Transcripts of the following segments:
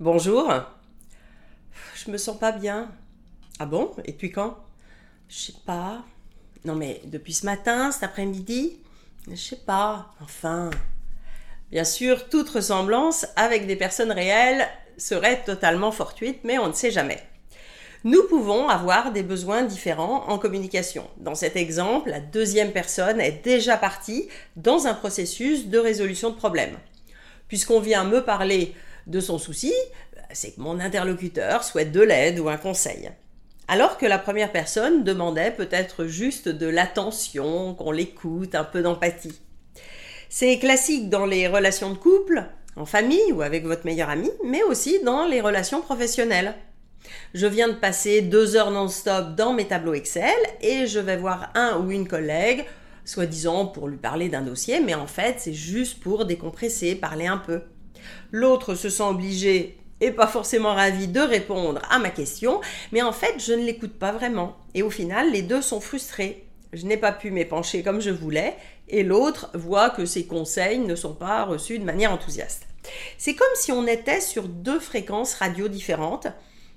Bonjour. Je me sens pas bien. Ah bon? Et depuis quand? Je sais pas. Non mais depuis ce matin, cet après-midi Je sais pas. Enfin. Bien sûr, toute ressemblance avec des personnes réelles serait totalement fortuite, mais on ne sait jamais. Nous pouvons avoir des besoins différents en communication. Dans cet exemple, la deuxième personne est déjà partie dans un processus de résolution de problème. Puisqu'on vient me parler de son souci, c'est que mon interlocuteur souhaite de l'aide ou un conseil. Alors que la première personne demandait peut-être juste de l'attention, qu'on l'écoute, un peu d'empathie. C'est classique dans les relations de couple, en famille ou avec votre meilleur ami, mais aussi dans les relations professionnelles. Je viens de passer deux heures non-stop dans mes tableaux Excel et je vais voir un ou une collègue, soi-disant pour lui parler d'un dossier, mais en fait c'est juste pour décompresser, parler un peu. L'autre se sent obligé et pas forcément ravi de répondre à ma question, mais en fait je ne l'écoute pas vraiment. Et au final, les deux sont frustrés. Je n'ai pas pu m'épancher comme je voulais, et l'autre voit que ses conseils ne sont pas reçus de manière enthousiaste. C'est comme si on était sur deux fréquences radio différentes,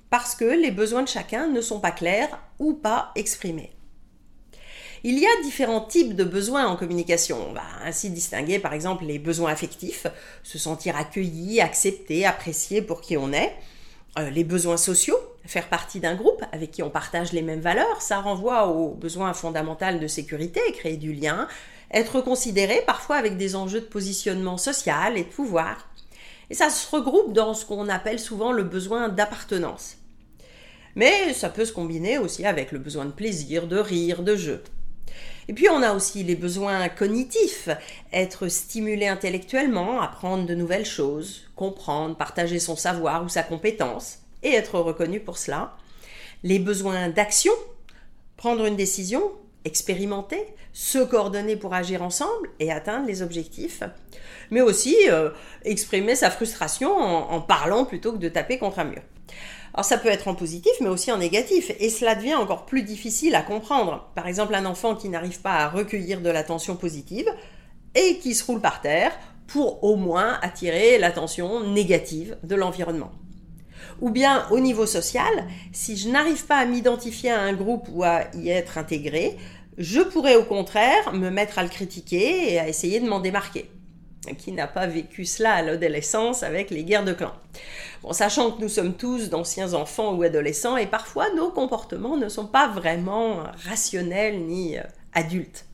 parce que les besoins de chacun ne sont pas clairs ou pas exprimés. Il y a différents types de besoins en communication. On va ainsi distinguer par exemple les besoins affectifs, se sentir accueilli, accepté, apprécié pour qui on est. Euh, les besoins sociaux, faire partie d'un groupe avec qui on partage les mêmes valeurs, ça renvoie aux besoins fondamentaux de sécurité, créer du lien, être considéré parfois avec des enjeux de positionnement social et de pouvoir. Et ça se regroupe dans ce qu'on appelle souvent le besoin d'appartenance. Mais ça peut se combiner aussi avec le besoin de plaisir, de rire, de jeu. Et puis on a aussi les besoins cognitifs, être stimulé intellectuellement, apprendre de nouvelles choses, comprendre, partager son savoir ou sa compétence, et être reconnu pour cela. Les besoins d'action, prendre une décision, expérimenter, se coordonner pour agir ensemble et atteindre les objectifs, mais aussi euh, exprimer sa frustration en parlant plutôt que de taper contre un mur. Alors ça peut être en positif, mais aussi en négatif, et cela devient encore plus difficile à comprendre. Par exemple, un enfant qui n'arrive pas à recueillir de l'attention positive et qui se roule par terre pour au moins attirer l'attention négative de l'environnement. Ou bien au niveau social, si je n'arrive pas à m'identifier à un groupe ou à y être intégré, je pourrais au contraire me mettre à le critiquer et à essayer de m'en démarquer qui n'a pas vécu cela à l'adolescence avec les guerres de clans. Sachant que nous sommes tous d'anciens enfants ou adolescents et parfois nos comportements ne sont pas vraiment rationnels ni euh, adultes.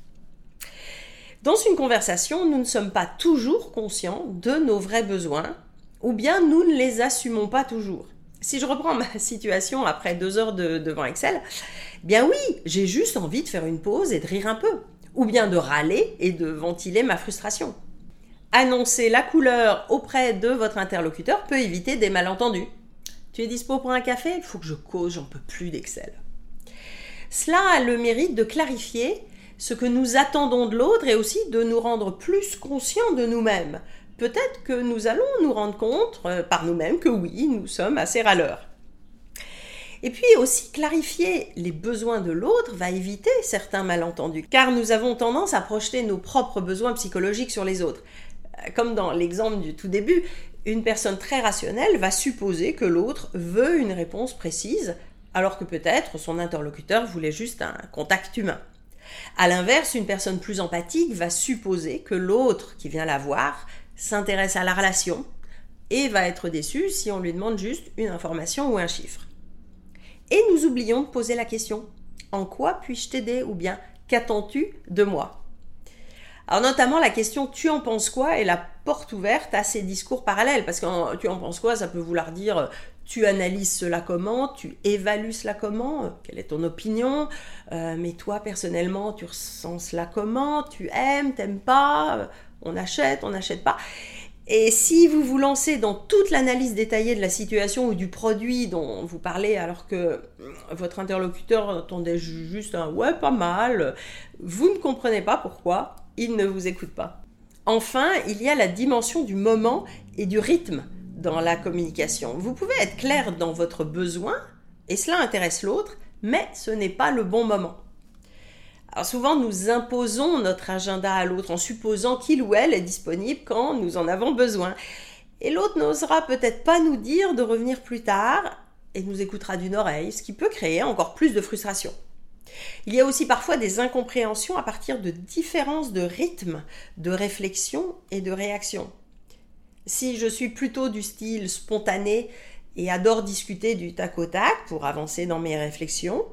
Dans une conversation, nous ne sommes pas toujours conscients de nos vrais besoins ou bien nous ne les assumons pas toujours. Si je reprends ma situation après deux heures devant Excel, bien oui, j'ai juste envie de faire une pause et de rire un peu, ou bien de râler et de ventiler ma frustration annoncer la couleur auprès de votre interlocuteur peut éviter des malentendus. Tu es dispo pour un café? Il faut que je cause, j'en peux plus d'Excel. Cela a le mérite de clarifier ce que nous attendons de l'autre et aussi de nous rendre plus conscients de nous-mêmes. Peut-être que nous allons nous rendre compte euh, par nous-mêmes que oui, nous sommes assez râleurs. Et puis aussi clarifier les besoins de l'autre va éviter certains malentendus, car nous avons tendance à projeter nos propres besoins psychologiques sur les autres comme dans l'exemple du tout début, une personne très rationnelle va supposer que l'autre veut une réponse précise, alors que peut-être son interlocuteur voulait juste un contact humain. A l'inverse, une personne plus empathique va supposer que l'autre qui vient la voir s'intéresse à la relation et va être déçu si on lui demande juste une information ou un chiffre. Et nous oublions de poser la question En quoi puis-je t'aider ou bien Qu'attends-tu de moi? Alors notamment la question tu en penses quoi? est la porte ouverte à ces discours parallèles parce que tu en penses quoi? ça peut vouloir dire tu analyses cela comment, tu évalues cela comment, quelle est ton opinion, euh, mais toi personnellement tu ressens cela comment, tu aimes, t'aimes pas, on achète, on n'achète pas. Et si vous vous lancez dans toute l'analyse détaillée de la situation ou du produit dont vous parlez alors que votre interlocuteur attendait juste un ouais pas mal, vous ne comprenez pas pourquoi il ne vous écoute pas. Enfin, il y a la dimension du moment et du rythme dans la communication. Vous pouvez être clair dans votre besoin, et cela intéresse l'autre, mais ce n'est pas le bon moment. Souvent, nous imposons notre agenda à l'autre en supposant qu'il ou elle est disponible quand nous en avons besoin. Et l'autre n'osera peut-être pas nous dire de revenir plus tard et nous écoutera d'une oreille, ce qui peut créer encore plus de frustration. Il y a aussi parfois des incompréhensions à partir de différences de rythme, de réflexion et de réaction. Si je suis plutôt du style spontané et adore discuter du tac au tac pour avancer dans mes réflexions,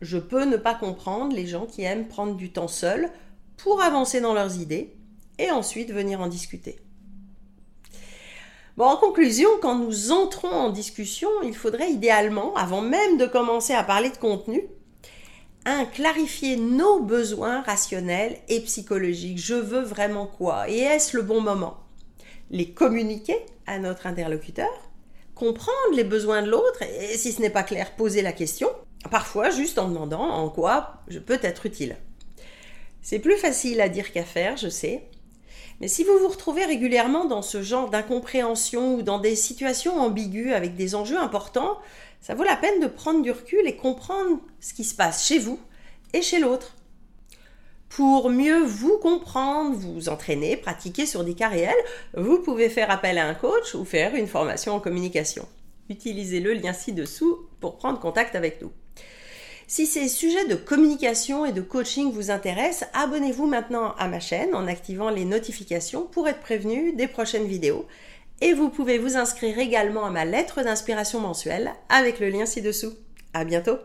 je peux ne pas comprendre les gens qui aiment prendre du temps seul pour avancer dans leurs idées et ensuite venir en discuter. Bon, en conclusion, quand nous entrons en discussion, il faudrait idéalement, avant même de commencer à parler de contenu, un, clarifier nos besoins rationnels et psychologiques. Je veux vraiment quoi? Et est-ce le bon moment? Les communiquer à notre interlocuteur, comprendre les besoins de l'autre et si ce n'est pas clair, poser la question, parfois juste en demandant en quoi je peux être utile. C'est plus facile à dire qu'à faire, je sais. Mais si vous vous retrouvez régulièrement dans ce genre d'incompréhension ou dans des situations ambiguës avec des enjeux importants, ça vaut la peine de prendre du recul et comprendre ce qui se passe chez vous et chez l'autre. Pour mieux vous comprendre, vous entraîner, pratiquer sur des cas réels, vous pouvez faire appel à un coach ou faire une formation en communication. Utilisez le lien ci-dessous pour prendre contact avec nous. Si ces sujets de communication et de coaching vous intéressent, abonnez-vous maintenant à ma chaîne en activant les notifications pour être prévenu des prochaines vidéos. Et vous pouvez vous inscrire également à ma lettre d'inspiration mensuelle avec le lien ci-dessous. À bientôt!